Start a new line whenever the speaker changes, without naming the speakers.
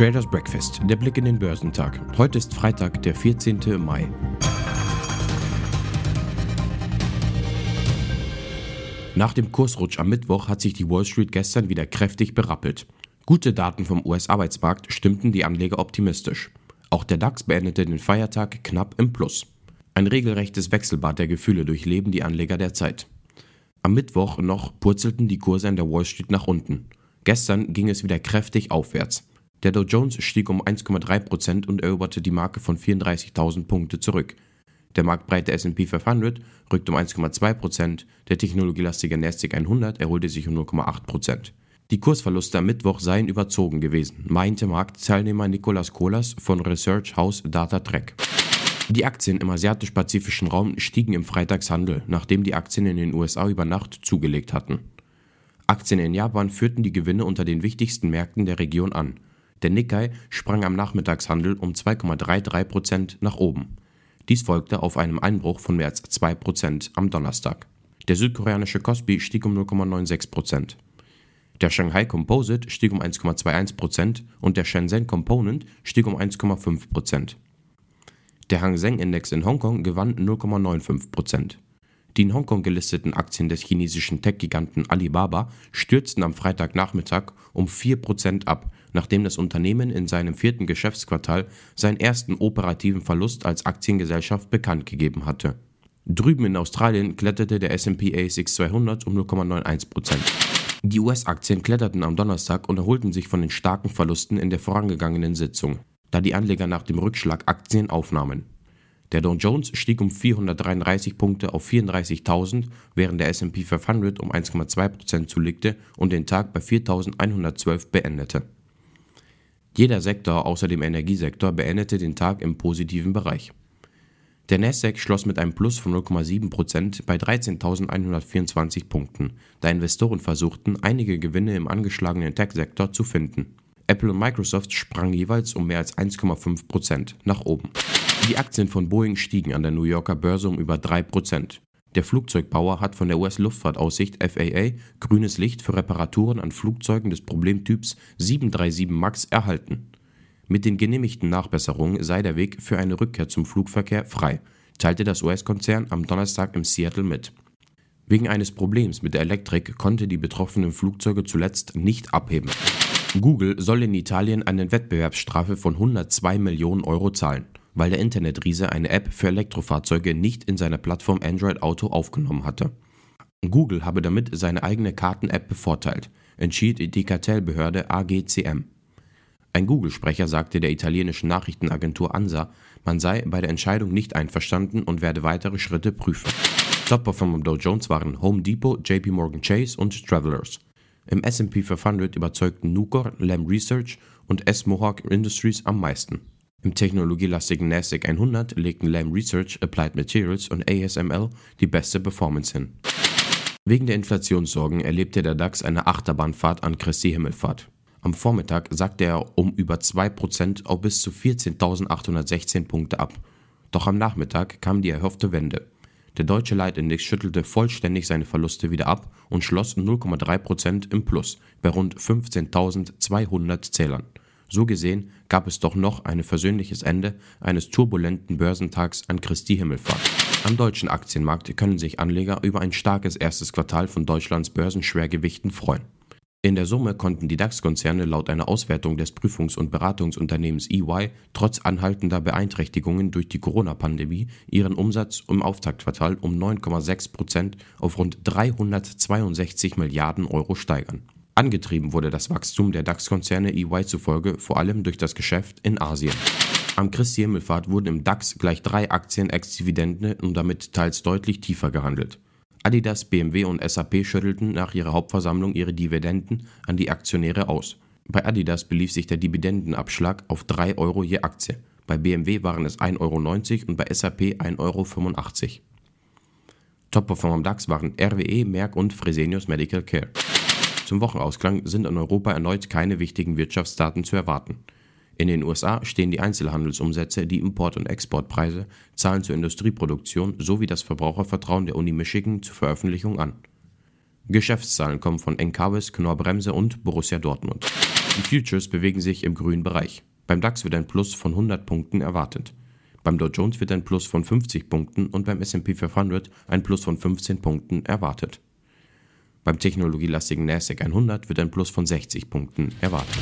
Traders Breakfast, der Blick in den Börsentag. Heute ist Freitag, der 14. Mai. Nach dem Kursrutsch am Mittwoch hat sich die Wall Street gestern wieder kräftig berappelt. Gute Daten vom US-Arbeitsmarkt stimmten die Anleger optimistisch. Auch der DAX beendete den Feiertag knapp im Plus. Ein regelrechtes Wechselbad der Gefühle durchleben die Anleger derzeit. Am Mittwoch noch purzelten die Kurse an der Wall Street nach unten. Gestern ging es wieder kräftig aufwärts. Der Dow Jones stieg um 1,3% und eroberte die Marke von 34.000 Punkte zurück. Der marktbreite S&P 500 rückte um 1,2%, der technologielastige Nasdaq 100 erholte sich um 0,8%. Die Kursverluste am Mittwoch seien überzogen gewesen, meinte Marktteilnehmer Nicolas Colas von Research House Data Track. Die Aktien im asiatisch-pazifischen Raum stiegen im Freitagshandel, nachdem die Aktien in den USA über Nacht zugelegt hatten. Aktien in Japan führten die Gewinne unter den wichtigsten Märkten der Region an. Der Nikkei sprang am Nachmittagshandel um 2,33% nach oben. Dies folgte auf einem Einbruch von mehr als 2% am Donnerstag. Der südkoreanische Kospi stieg um 0,96%. Der Shanghai Composite stieg um 1,21% und der Shenzhen Component stieg um 1,5%. Der Hang Seng Index in Hongkong gewann 0,95%. Die in Hongkong gelisteten Aktien des chinesischen Tech-Giganten Alibaba stürzten am Freitagnachmittag um 4% ab, nachdem das Unternehmen in seinem vierten Geschäftsquartal seinen ersten operativen Verlust als Aktiengesellschaft bekannt gegeben hatte. Drüben in Australien kletterte der S&P ASX 200 um 0,91%. Die US-Aktien kletterten am Donnerstag und erholten sich von den starken Verlusten in der vorangegangenen Sitzung, da die Anleger nach dem Rückschlag Aktien aufnahmen. Der Dow Jones stieg um 433 Punkte auf 34.000, während der S&P 500 um 1,2% zulegte und den Tag bei 4.112 beendete. Jeder Sektor außer dem Energiesektor beendete den Tag im positiven Bereich. Der Nasdaq schloss mit einem Plus von 0,7% bei 13.124 Punkten, da Investoren versuchten, einige Gewinne im angeschlagenen Tech-Sektor zu finden. Apple und Microsoft sprangen jeweils um mehr als 1,5% nach oben. Die Aktien von Boeing stiegen an der New Yorker Börse um über 3%. Der Flugzeugbauer hat von der US-Luftfahrtaussicht FAA grünes Licht für Reparaturen an Flugzeugen des Problemtyps 737 MAX erhalten. Mit den genehmigten Nachbesserungen sei der Weg für eine Rückkehr zum Flugverkehr frei, teilte das US-Konzern am Donnerstag im Seattle mit. Wegen eines Problems mit der Elektrik konnte die betroffenen Flugzeuge zuletzt nicht abheben. Google soll in Italien eine Wettbewerbsstrafe von 102 Millionen Euro zahlen, weil der Internetriese eine App für Elektrofahrzeuge nicht in seiner Plattform Android Auto aufgenommen hatte. Google habe damit seine eigene Karten-App bevorteilt, entschied die Kartellbehörde AGCM. Ein Google-Sprecher sagte der italienischen Nachrichtenagentur ANSA, man sei bei der Entscheidung nicht einverstanden und werde weitere Schritte prüfen. Topper vom Dow Jones waren Home Depot, JP Morgan Chase und Travelers. Im S&P 500 überzeugten Nucor, Lam Research und S. Mohawk Industries am meisten. Im technologielastigen NASDAQ 100 legten Lam Research, Applied Materials und ASML die beste Performance hin. Wegen der Inflationssorgen erlebte der DAX eine Achterbahnfahrt an Christi Himmelfahrt. Am Vormittag sackte er um über 2% auf bis zu 14.816 Punkte ab. Doch am Nachmittag kam die erhoffte Wende. Der deutsche Leitindex schüttelte vollständig seine Verluste wieder ab und schloss 0,3% im Plus bei rund 15.200 Zählern. So gesehen gab es doch noch ein versöhnliches Ende eines turbulenten Börsentags an Christi Himmelfahrt. Am deutschen Aktienmarkt können sich Anleger über ein starkes erstes Quartal von Deutschlands Börsenschwergewichten freuen. In der Summe konnten die DAX-Konzerne laut einer Auswertung des Prüfungs- und Beratungsunternehmens EY trotz anhaltender Beeinträchtigungen durch die Corona-Pandemie ihren Umsatz im Auftaktquartal um 9,6 Prozent auf rund 362 Milliarden Euro steigern. Angetrieben wurde das Wachstum der DAX-Konzerne EY zufolge vor allem durch das Geschäft in Asien. Am Christi Himmelfahrt wurden im DAX gleich drei Aktien ex-Dividende und damit teils deutlich tiefer gehandelt. Adidas, BMW und SAP schüttelten nach ihrer Hauptversammlung ihre Dividenden an die Aktionäre aus. Bei Adidas belief sich der Dividendenabschlag auf 3 Euro je Aktie. Bei BMW waren es 1,90 Euro und bei SAP 1,85 Euro. Top-Performer am DAX waren RWE, Merck und Fresenius Medical Care. Zum Wochenausklang sind in Europa erneut keine wichtigen Wirtschaftsdaten zu erwarten. In den USA stehen die Einzelhandelsumsätze, die Import- und Exportpreise, Zahlen zur Industrieproduktion sowie das Verbrauchervertrauen der Uni Michigan zur Veröffentlichung an. Geschäftszahlen kommen von Encarvis, Knorr-Bremse und Borussia Dortmund. Die Futures bewegen sich im grünen Bereich. Beim DAX wird ein Plus von 100 Punkten erwartet. Beim Dow Jones wird ein Plus von 50 Punkten und beim S&P 500 ein Plus von 15 Punkten erwartet. Beim technologielastigen NASDAQ 100 wird ein Plus von 60 Punkten erwartet.